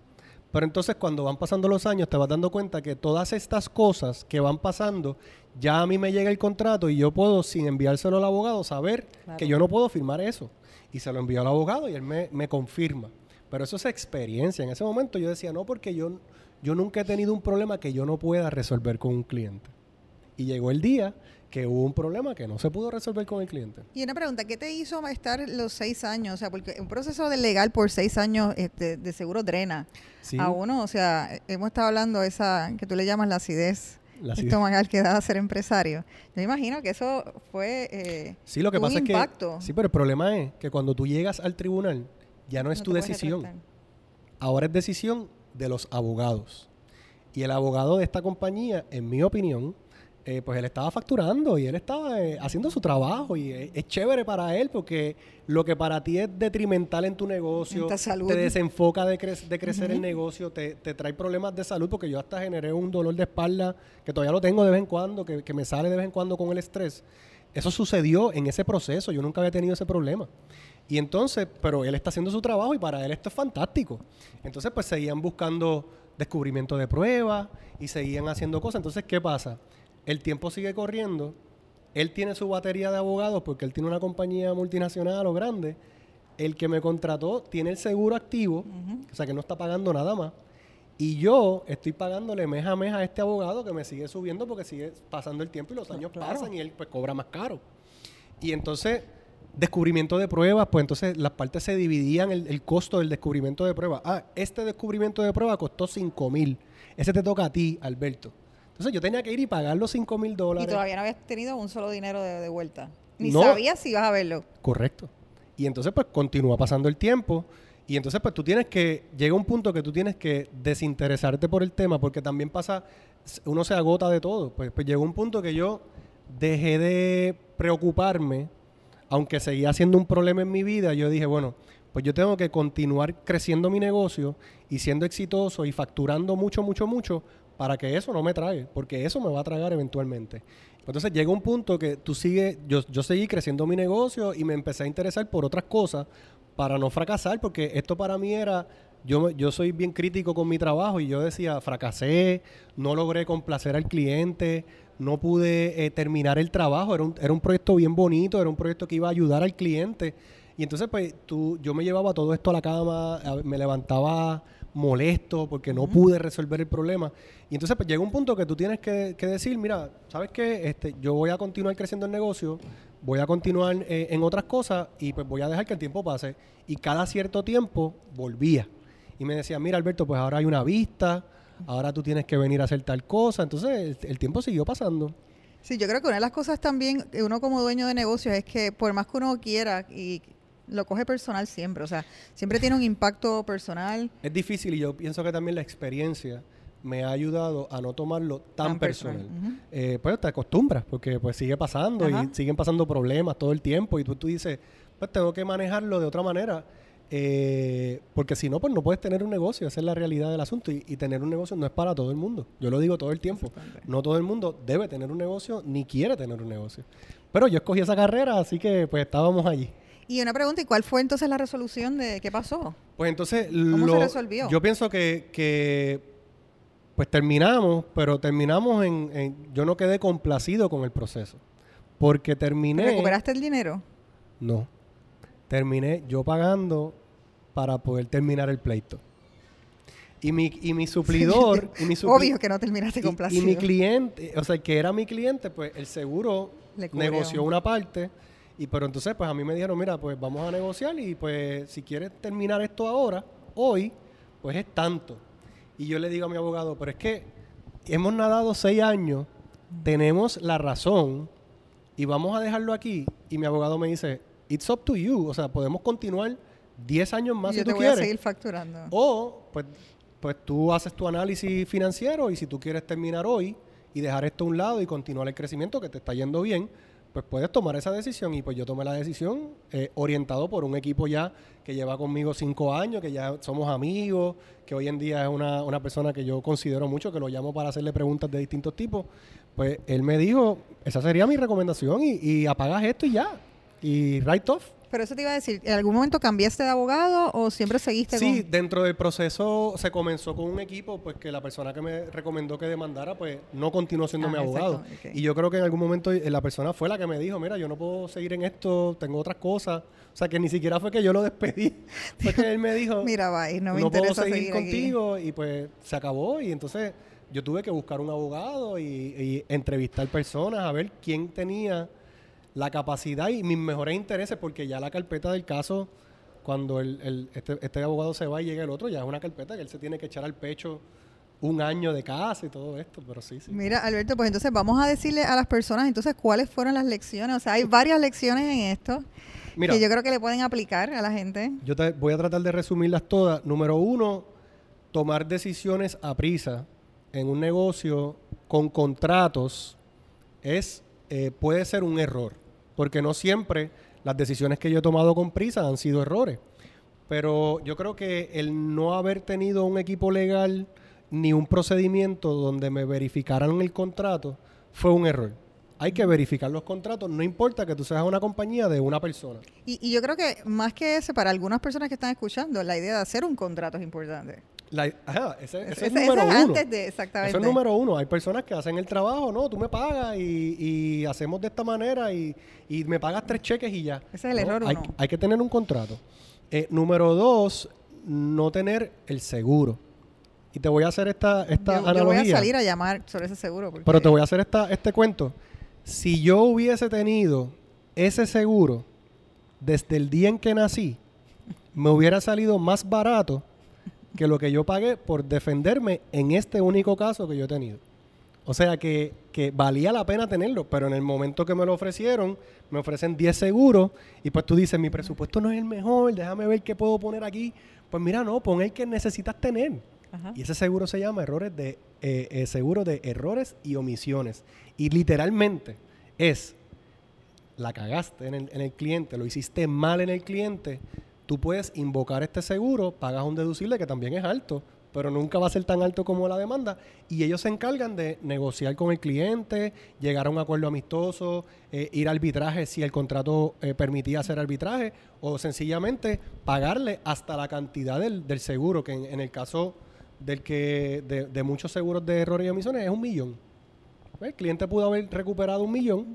Speaker 1: Pero entonces cuando van pasando los años te vas dando cuenta que todas estas cosas que van pasando, ya a mí me llega el contrato y yo puedo, sin enviárselo al abogado, saber
Speaker 6: Claro.
Speaker 1: que yo no puedo firmar eso. Y se lo envío al abogado y él me, me confirma. Pero eso es experiencia. En ese momento yo decía, no, porque yo, yo nunca he tenido un problema que yo no pueda resolver con un cliente. Y llegó el día que hubo un problema que no se pudo resolver con el cliente.
Speaker 6: Y una pregunta, ¿qué te hizo estar los seis años? O sea, porque un proceso de legal por seis años este, de seguro drena
Speaker 1: Sí,
Speaker 6: a uno. O sea, hemos estado hablando de esa que tú le llamas la acidez
Speaker 1: la acidez.
Speaker 6: estomacal que da a ser empresario. Yo me imagino que eso fue... eh,
Speaker 1: Sí, lo que pasa
Speaker 6: un
Speaker 1: es
Speaker 6: impacto.
Speaker 1: que... Sí, pero el problema es que cuando tú llegas al tribunal, ya no es
Speaker 6: no
Speaker 1: tu decisión.
Speaker 6: retractar.
Speaker 1: Ahora es decisión de los abogados. Y el abogado de esta compañía, en mi opinión, eh, pues él estaba facturando y él estaba eh, haciendo su trabajo y es, es chévere para él porque lo que para ti es detrimental en tu negocio, te desenfoca de, cre- de crecer el negocio, te, te trae problemas de salud porque yo hasta generé un dolor de espalda que todavía lo tengo de vez en cuando, que, que me sale de vez en cuando con el estrés. Eso sucedió en ese proceso, yo nunca había tenido ese problema. Y entonces, pero él está haciendo su trabajo y para él esto es fantástico. Entonces, pues seguían buscando descubrimiento de pruebas y seguían haciendo cosas. Entonces, ¿qué pasa? El tiempo sigue corriendo, él tiene su batería de abogados porque él tiene una compañía multinacional o grande. El que me contrató tiene el seguro activo, o sea que no está pagando nada más. Y yo estoy pagándole mes a mes a este abogado que me sigue subiendo porque sigue pasando el tiempo y los años
Speaker 6: claro.
Speaker 1: pasan y él pues cobra más caro. Y entonces, descubrimiento de pruebas, pues entonces las partes se dividían el, el costo del descubrimiento de pruebas. Ah, este descubrimiento de prueba costó 5 mil. Ese te toca a ti, Alberto. Entonces yo tenía que ir y pagar los 5 mil
Speaker 6: Y
Speaker 1: dólares.
Speaker 6: todavía no habías tenido un solo dinero de, de vuelta. Ni
Speaker 1: No.
Speaker 6: sabías si ibas a verlo.
Speaker 1: Correcto. Y entonces pues continúa pasando el tiempo y entonces pues tú tienes que, llega un punto que tú tienes que desinteresarte por el tema porque también pasa, uno se agota de todo. Pues, pues llegó un punto que yo dejé de preocuparme, aunque seguía siendo un problema en mi vida, yo dije, bueno, pues yo tengo que continuar creciendo mi negocio y siendo exitoso y facturando mucho, mucho, mucho para que eso no me trague, porque eso me va a tragar eventualmente. Entonces llega un punto que tú sigues, yo, yo seguí creciendo mi negocio y me empecé a interesar por otras cosas para no fracasar, porque esto para mí era, yo, yo soy bien crítico con mi trabajo y yo decía, fracasé, no logré complacer al cliente, no pude eh, terminar el trabajo, era un, era un proyecto bien bonito, era un proyecto que iba a ayudar al cliente. Y entonces, pues, tú, yo me llevaba todo esto a la cama, me levantaba molesto porque no pude resolver el problema. Y entonces, pues, llega un punto que tú tienes que, que decir, mira, ¿sabes qué? Este, yo voy a continuar creciendo el negocio, voy a continuar eh, en otras cosas y pues voy a dejar que el tiempo pase. Y cada cierto tiempo volvía. Y me decía, mira, Alberto, pues ahora hay una vista, ahora tú tienes que venir a hacer tal cosa. Entonces, el, el tiempo siguió pasando.
Speaker 6: Sí, yo creo que una de las cosas también, que uno como dueño de negocios, es que por más que uno quiera y lo coge personal siempre, o sea, siempre tiene un impacto personal.
Speaker 1: Es difícil y yo pienso que también la experiencia me ha ayudado a no tomarlo tan,
Speaker 6: Tan personal.
Speaker 1: Eh, pues te acostumbras porque pues sigue pasando
Speaker 6: Ajá.
Speaker 1: y siguen pasando problemas todo el tiempo y tú, tú dices, pues tengo que manejarlo de otra manera. eh, porque si no, pues no puedes tener un negocio, esa es la realidad del asunto. Y, y tener un negocio no es para todo el mundo. Yo lo digo todo el tiempo. No todo el mundo debe tener un negocio ni quiere tener un negocio. Pero yo escogí esa carrera, así que pues estábamos allí.
Speaker 6: Y una pregunta, ¿y cuál fue entonces la resolución de qué pasó?
Speaker 1: Pues entonces
Speaker 6: ¿Cómo se resolvió?
Speaker 1: Yo pienso que, que, pues terminamos, pero terminamos en, en- yo no quedé complacido con el proceso, porque terminé
Speaker 6: ¿Recuperaste el dinero?
Speaker 1: no. Terminé yo pagando para poder terminar el pleito. Y mi, y mi suplidor, y mi supli-
Speaker 6: Obvio que no terminaste
Speaker 1: y-
Speaker 6: complacido.
Speaker 1: Y, mi cliente, o sea, el que era mi cliente, pues el seguro negoció una parte. Y pero entonces, pues a mí me dijeron, mira, pues vamos a negociar y pues si quieres terminar esto ahora, hoy, pues es tanto. Y yo le digo a mi abogado, pero es que hemos nadado seis años, tenemos la razón y vamos a dejarlo aquí. Y mi abogado me dice, it's up to you, o sea, podemos continuar 10 años más
Speaker 6: yo
Speaker 1: si
Speaker 6: te
Speaker 1: tú
Speaker 6: a seguir facturando.
Speaker 1: O, pues, pues tú haces tu análisis financiero y si tú quieres terminar hoy y dejar esto a un lado y continuar el crecimiento que te está yendo bien, pues puedes tomar esa decisión. Y pues yo tomé la decisión eh, orientado por un equipo ya que lleva conmigo cinco años, que ya somos amigos, que hoy en día es una, una persona que yo considero mucho, que lo llamo para hacerle preguntas de distintos tipos. Pues él me dijo, esa sería mi recomendación y, apagas esto y ya. Y write off.
Speaker 6: Pero eso te iba a decir, ¿en algún momento cambiaste de abogado o siempre seguiste
Speaker 1: Sí,
Speaker 6: con...?
Speaker 1: dentro del proceso se comenzó con un equipo, pues que la persona que me recomendó que demandara, pues no continuó siendo
Speaker 6: Ah,
Speaker 1: mi abogado. Y yo creo que en algún momento eh, la persona fue la que me dijo, mira, yo no puedo seguir en esto, tengo otras cosas. O sea, que ni siquiera fue que yo lo despedí. fue que él me dijo,
Speaker 6: Mira, bye, no me
Speaker 1: puedo
Speaker 6: interesa
Speaker 1: seguir,
Speaker 6: seguir aquí".
Speaker 1: contigo. Y pues se acabó. Y entonces yo tuve que buscar un abogado y, y entrevistar personas a ver quién tenía la capacidad y mis mejores intereses, porque ya la carpeta del caso, cuando el, el- este, este abogado se va y llega el otro, ya es una carpeta que él se tiene que echar al pecho un año de casa y todo esto, pero sí, sí.
Speaker 6: Mira, Alberto, pues entonces vamos a decirle a las personas entonces cuáles fueron las lecciones. O sea, hay varias lecciones en esto
Speaker 1: Mira,
Speaker 6: que yo creo que le pueden aplicar a la gente.
Speaker 1: Yo te- voy a tratar de resumirlas todas. Número uno, tomar decisiones a prisa en un negocio con contratos es eh, puede ser un error, porque no siempre las decisiones que yo he tomado con prisa han sido errores. Pero yo creo que el no haber tenido un equipo legal ni un procedimiento donde me verificaran el contrato fue un error. Hay que verificar los contratos, no importa que tú seas una compañía de una persona.
Speaker 6: Y, yo creo que más que ese, para algunas personas que están escuchando, la idea de hacer un contrato es importante.
Speaker 1: La- ajá, ese, ese
Speaker 6: Ese-
Speaker 1: es
Speaker 6: ese
Speaker 1: número uno.
Speaker 6: antes de, exactamente.
Speaker 1: Eso es número uno. Hay personas que hacen el trabajo, no, tú me pagas y, y hacemos de esta manera y, y me pagas tres cheques y ya.
Speaker 6: Ese es el
Speaker 1: No,
Speaker 6: error
Speaker 1: hay,
Speaker 6: uno.
Speaker 1: hay que tener un contrato. Eh, número dos, no tener el seguro. Y te voy a hacer esta, esta
Speaker 6: yo, yo
Speaker 1: analogía.
Speaker 6: voy a salir a llamar sobre ese seguro. porque-
Speaker 1: Pero te voy a hacer esta, este cuento. Si yo hubiese tenido ese seguro desde el día en que nací, me hubiera salido más barato que lo que yo pagué por defenderme en este único caso que yo he tenido. O sea que, que valía la pena tenerlo, pero en el momento que me lo ofrecieron, me ofrecen 10 seguros y pues tú dices, mi presupuesto no es el mejor, déjame ver qué puedo poner aquí. Pues mira, no, pon el que necesitas tener.
Speaker 6: Ajá.
Speaker 1: Y ese seguro se llama errores de eh, eh, seguro de errores y omisiones. Y literalmente es la cagaste en el, en el cliente, lo hiciste mal en el cliente, tú puedes invocar este seguro, pagas un deducible que también es alto, pero nunca va a ser tan alto como la demanda. Y ellos se encargan de negociar con el cliente, llegar a un acuerdo amistoso, eh, ir a arbitraje si el contrato eh, permitía hacer arbitraje, o sencillamente pagarle hasta la cantidad del, del seguro, que en, en el caso del que de, de muchos seguros de errores y omisiones es un millón. El cliente pudo haber recuperado un millón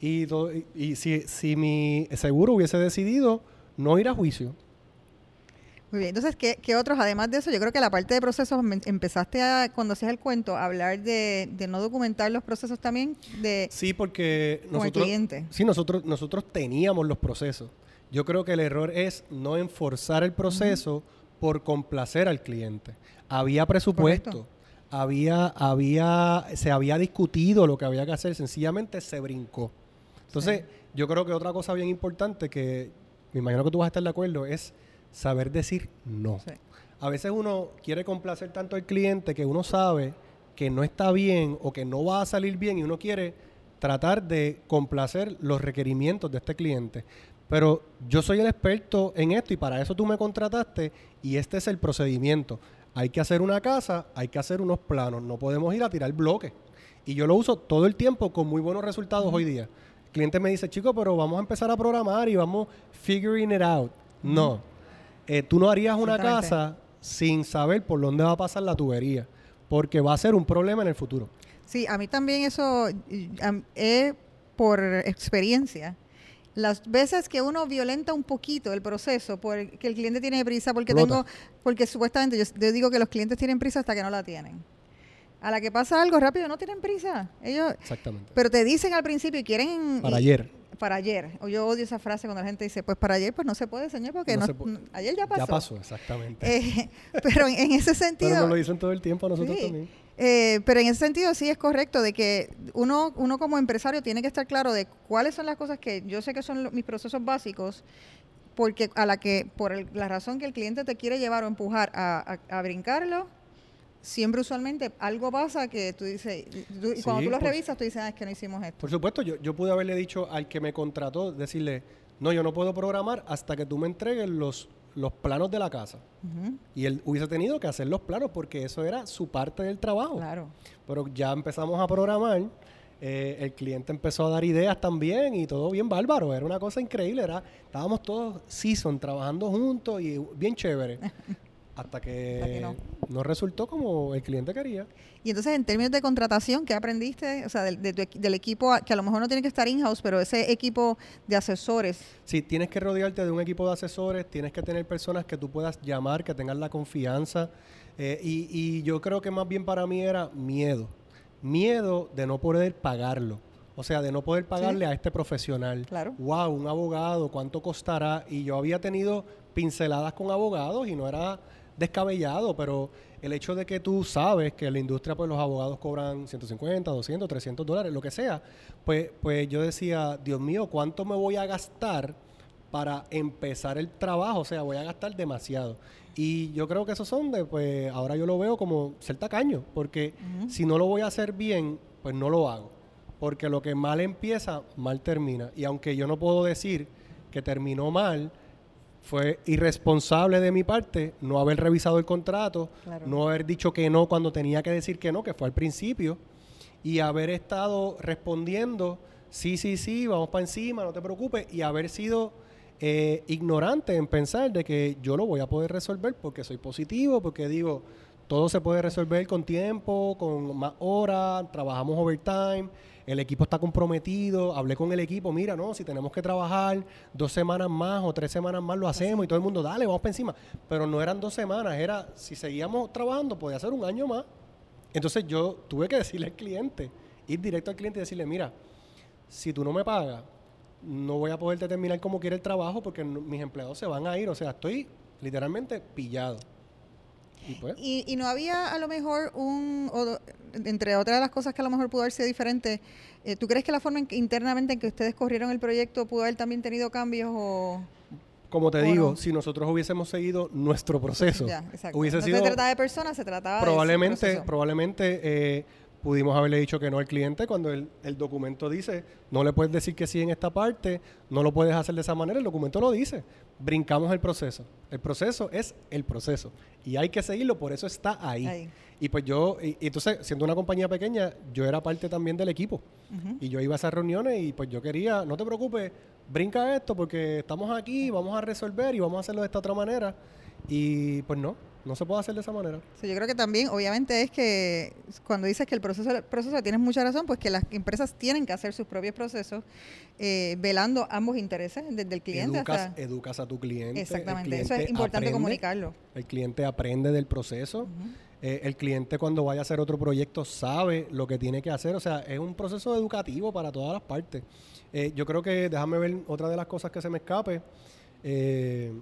Speaker 1: y, y si, si mi seguro hubiese decidido no ir a juicio.
Speaker 6: Muy bien, entonces, ¿qué, qué otros? Además de eso, yo creo que la parte de procesos, empezaste a, cuando hacías el cuento, a hablar de, de no documentar los procesos también, de
Speaker 1: Sí, porque
Speaker 6: con el
Speaker 1: nosotros,
Speaker 6: cliente.
Speaker 1: sí, nosotros, nosotros teníamos los procesos. Yo creo que el error es no enforzar el proceso por complacer al cliente. Había presupuesto,
Speaker 6: Correcto.
Speaker 1: había, había, se había discutido lo que había que hacer, sencillamente se brincó. Entonces, yo creo que otra cosa bien importante que me imagino que tú vas a estar de acuerdo es saber decir no.
Speaker 6: Sí.
Speaker 1: A veces uno quiere complacer tanto al cliente que uno sabe que no está bien o que no va a salir bien y uno quiere tratar de complacer los requerimientos de este cliente. Pero yo soy el experto en esto y para eso tú me contrataste y este es el procedimiento. Hay que hacer una casa, hay que hacer unos planos, no podemos ir a tirar bloques. Y yo lo uso todo el tiempo con muy buenos resultados hoy día. Cliente me dice, chico, pero vamos a empezar a programar y vamos figuring it out. No. Eh, tú no harías una casa sin saber por dónde va a pasar la tubería, porque va a ser un problema en el futuro.
Speaker 6: Sí, a mí también eso es por experiencia. Las veces que uno violenta un poquito el proceso porque el cliente tiene prisa, porque tengo, porque supuestamente yo, yo digo que los clientes tienen prisa hasta que no la tienen. A la que pasa algo rápido no tienen prisa. Ellos,
Speaker 1: Exactamente.
Speaker 6: pero te dicen al principio y quieren
Speaker 1: Para
Speaker 6: y-
Speaker 1: ayer.
Speaker 6: Para ayer. O yo odio esa frase cuando la gente dice, pues para ayer, pues no se puede, señor, porque
Speaker 1: No
Speaker 6: no-
Speaker 1: se
Speaker 6: ayer ya pasó.
Speaker 1: Ya pasó, exactamente.
Speaker 6: Eh, pero en, en ese sentido.
Speaker 1: Pero nos lo dicen todo el tiempo a nosotros
Speaker 6: Sí.
Speaker 1: también.
Speaker 6: Eh, pero en ese sentido sí es correcto de que uno, uno como empresario tiene que estar claro de cuáles son las cosas que yo sé que son mis procesos básicos, porque a la que por el- la razón que el cliente te quiere llevar o empujar a, a- a brincarlo, siempre usualmente algo pasa que tú dices, y tú- cuando tú lo
Speaker 1: pues-
Speaker 6: revisas, tú dices, ah, es que no hicimos esto.
Speaker 1: Por supuesto, yo, yo pude haberle dicho al que me contrató, decirle, no, yo no puedo programar hasta que tú me entregues los, los planos de la casa. Y él hubiese tenido que hacer los planos porque eso era su parte del trabajo.
Speaker 6: Claro.
Speaker 1: Pero ya empezamos a programar, eh, el cliente empezó a dar ideas también y todo bien bárbaro, era una cosa increíble, era, estábamos todos season trabajando juntos y bien chévere. Hasta que,
Speaker 6: Hasta que no.
Speaker 1: no. resultó como el cliente quería.
Speaker 6: Y entonces, en términos de contratación, ¿qué aprendiste? O sea, del, de del equipo, que a lo mejor no tiene que estar in-house, pero ese equipo de asesores.
Speaker 1: Sí, tienes que rodearte de un equipo de asesores, tienes que tener personas que tú puedas llamar, que tengan la confianza. eh, y, y yo creo que más bien para mí era miedo. Miedo de no poder pagarlo. O sea, de no poder pagarle a este profesional.
Speaker 6: Claro.
Speaker 1: Wow, un abogado, ¿cuánto costará? Y yo había tenido pinceladas con abogados y no era descabellado, pero el hecho de que tú sabes que en la industria pues los abogados cobran 150, 200, 300 dólares, lo que sea, pues, pues yo decía, Dios mío, ¿cuánto me voy a gastar para empezar el trabajo? O sea, voy a gastar demasiado. Y yo creo que esos son de, pues ahora yo lo veo como ser tacaño, porque si no lo voy a hacer bien, pues no lo hago. Porque lo que mal empieza, mal termina. Y aunque yo no puedo decir que terminó mal, fue irresponsable de mi parte no haber revisado el contrato,
Speaker 6: Claro.
Speaker 1: no haber dicho que no cuando tenía que decir que no, que fue al principio, y haber estado respondiendo, sí, sí, sí, vamos para encima, no te preocupes, y haber sido eh, ignorante en pensar de que yo lo voy a poder resolver porque soy positivo, porque digo, todo se puede resolver con tiempo, con más horas, trabajamos overtime, el equipo está comprometido, hablé con el equipo, mira, no, si tenemos que trabajar dos semanas más o tres semanas más lo hacemos y todo el mundo, dale, vamos para encima. Pero no eran dos semanas, era, si seguíamos trabajando, podía ser un año más. Entonces yo tuve que decirle al cliente, ir directo al cliente y decirle, mira, si tú no me pagas, no voy a poder terminar como quiere el trabajo porque mis empleados se van a ir. O sea, estoy literalmente pillado. Y pues,
Speaker 6: Y, y no había a lo mejor un, o- entre otras de las cosas que a lo mejor pudo haber sido diferente, eh, ¿tú crees que la forma en que- internamente en que ustedes corrieron el proyecto pudo haber también tenido cambios o...?
Speaker 1: como te
Speaker 6: ¿O
Speaker 1: digo,
Speaker 6: no?
Speaker 1: si nosotros hubiésemos seguido nuestro proceso,
Speaker 6: Ya,
Speaker 1: hubiese
Speaker 6: no
Speaker 1: sido
Speaker 6: se trataba de personas, se trataba de ese
Speaker 1: probablemente, probablemente eh, pudimos haberle dicho que no al cliente cuando el, el documento dice, no le puedes decir que sí en esta parte, no lo puedes hacer de esa manera, el documento lo dice. Brincamos el proceso. El proceso es el proceso y hay que seguirlo, por eso está ahí.
Speaker 6: Ahí.
Speaker 1: Y pues yo, y, y entonces, siendo una compañía pequeña, yo era parte también del equipo. Y yo iba a esas reuniones y pues yo quería, no te preocupes, brinca esto porque estamos aquí, vamos a resolver y vamos a hacerlo de esta otra manera. Y pues no, no se puede hacer de esa manera.
Speaker 6: Sí, yo creo que también, obviamente, es que cuando dices que el proceso, el proceso tienes mucha razón, pues que las empresas tienen que hacer sus propios procesos, eh, velando ambos intereses, desde el cliente
Speaker 1: educas,
Speaker 6: hasta...
Speaker 1: educas a tu cliente.
Speaker 6: Exactamente, eso es importante
Speaker 1: aprende,
Speaker 6: comunicarlo.
Speaker 1: El cliente aprende del proceso. Eh, el cliente cuando vaya a hacer otro proyecto sabe lo que tiene que hacer. O sea, es un proceso educativo para todas las partes. Eh, yo creo que, déjame ver otra de las cosas que se me escape. Eh,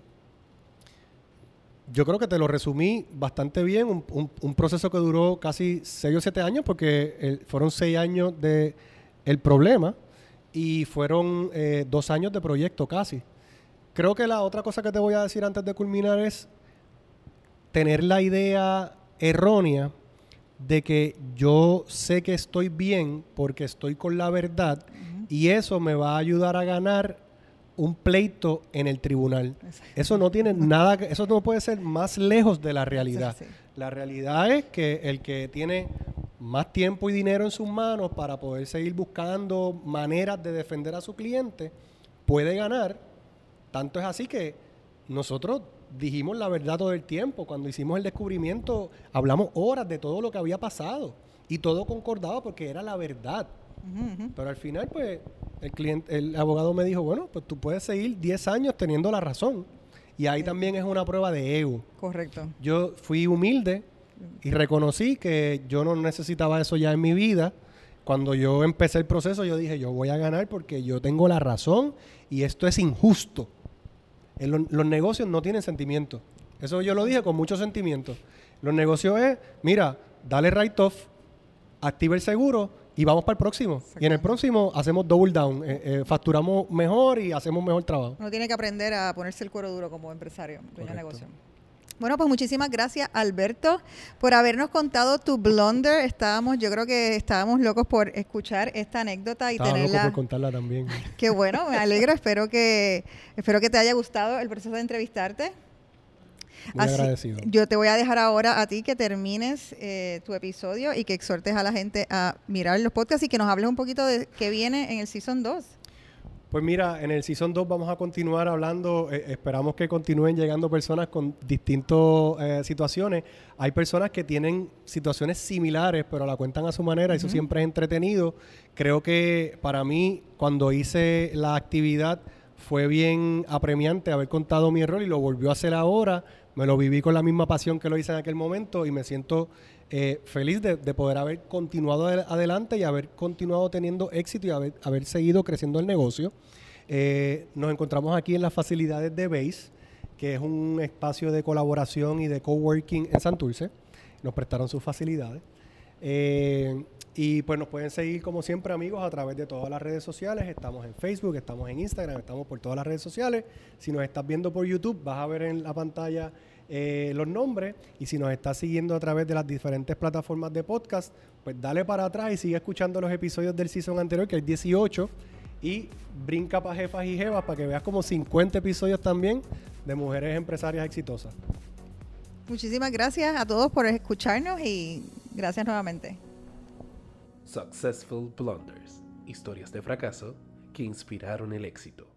Speaker 1: yo creo que te lo resumí bastante bien. Un, un- un proceso que duró casi 6 o 7 años porque eh, fueron 6 años de el problema y fueron eh, dos años de proyecto casi. Creo que la otra cosa que te voy a decir antes de culminar es tener la idea errónea de que yo sé que estoy bien porque estoy con la verdad y eso me va a ayudar a ganar un pleito en el tribunal. Eso no tiene nada que, eso no puede ser más lejos de la realidad.
Speaker 6: Sí, sí.
Speaker 1: La realidad es que el que tiene más tiempo y dinero en sus manos para poder seguir buscando maneras de defender a su cliente puede ganar. Tanto es así que nosotros dijimos la verdad todo el tiempo. Cuando hicimos el descubrimiento, hablamos horas de todo lo que había pasado y todo concordaba porque era la verdad. Pero al final, pues, el cliente, el abogado me dijo, bueno, pues tú puedes seguir 10 años teniendo la razón. Y ahí también es una prueba de ego.
Speaker 6: Correcto.
Speaker 1: Yo fui humilde y reconocí que yo no necesitaba eso ya en mi vida. Cuando yo empecé el proceso, yo dije, yo voy a ganar porque yo tengo la razón y esto es injusto. En lo- los negocios no tienen sentimiento. Eso yo lo dije con mucho sentimiento. Los negocios es, mira, dale write-off, activa el seguro y vamos para el próximo. Y en el próximo hacemos double down, eh, eh, facturamos mejor y hacemos mejor trabajo.
Speaker 6: Uno tiene que aprender a ponerse el cuero duro como empresario, dueño negocio. Bueno, pues muchísimas gracias, Alberto, por habernos contado tu blunder. Estábamos, yo creo que estábamos locos por escuchar esta anécdota y
Speaker 1: Estaba loco
Speaker 6: tenerla.
Speaker 1: por contarla también.
Speaker 6: Qué bueno, me alegro. espero que espero que te haya gustado el proceso de entrevistarte.
Speaker 1: Muy agradecido.
Speaker 6: Yo te voy a dejar ahora a ti que termines eh, tu episodio y que exhortes a la gente a mirar los podcasts y que nos hables un poquito de qué viene en el Season 2.
Speaker 1: Pues mira, en el Season 2 vamos a continuar hablando, eh, esperamos que continúen llegando personas con distintas situaciones. Hay personas que tienen situaciones similares, pero la cuentan a su manera, eso siempre es entretenido. Creo que para mí, cuando hice la actividad, fue bien apremiante haber contado mi error y lo volvió a hacer ahora. Me lo viví con la misma pasión que lo hice en aquel momento y me siento eh, feliz de, de poder haber continuado adel- adelante y haber continuado teniendo éxito y haber, haber seguido creciendo el negocio. Eh, nos encontramos aquí en las facilidades de Base, que es un espacio de colaboración y de coworking en Santurce. Nos prestaron sus facilidades. Eh, y pues nos pueden seguir como siempre amigos a través de todas las redes sociales. Estamos en Facebook, estamos en Instagram, estamos por todas las redes sociales. Si nos estás viendo por YouTube, vas a ver en la pantalla eh, los nombres. Y si nos estás siguiendo a través de las diferentes plataformas de podcast, pues dale para atrás y sigue escuchando los episodios del season anterior, que es 18. Y brinca para jefas y jevas para que veas como 50 episodios también de mujeres empresarias exitosas.
Speaker 6: Muchísimas gracias a todos por escucharnos y gracias nuevamente.
Speaker 5: Successful Blunders. Historias de fracaso que inspiraron el éxito.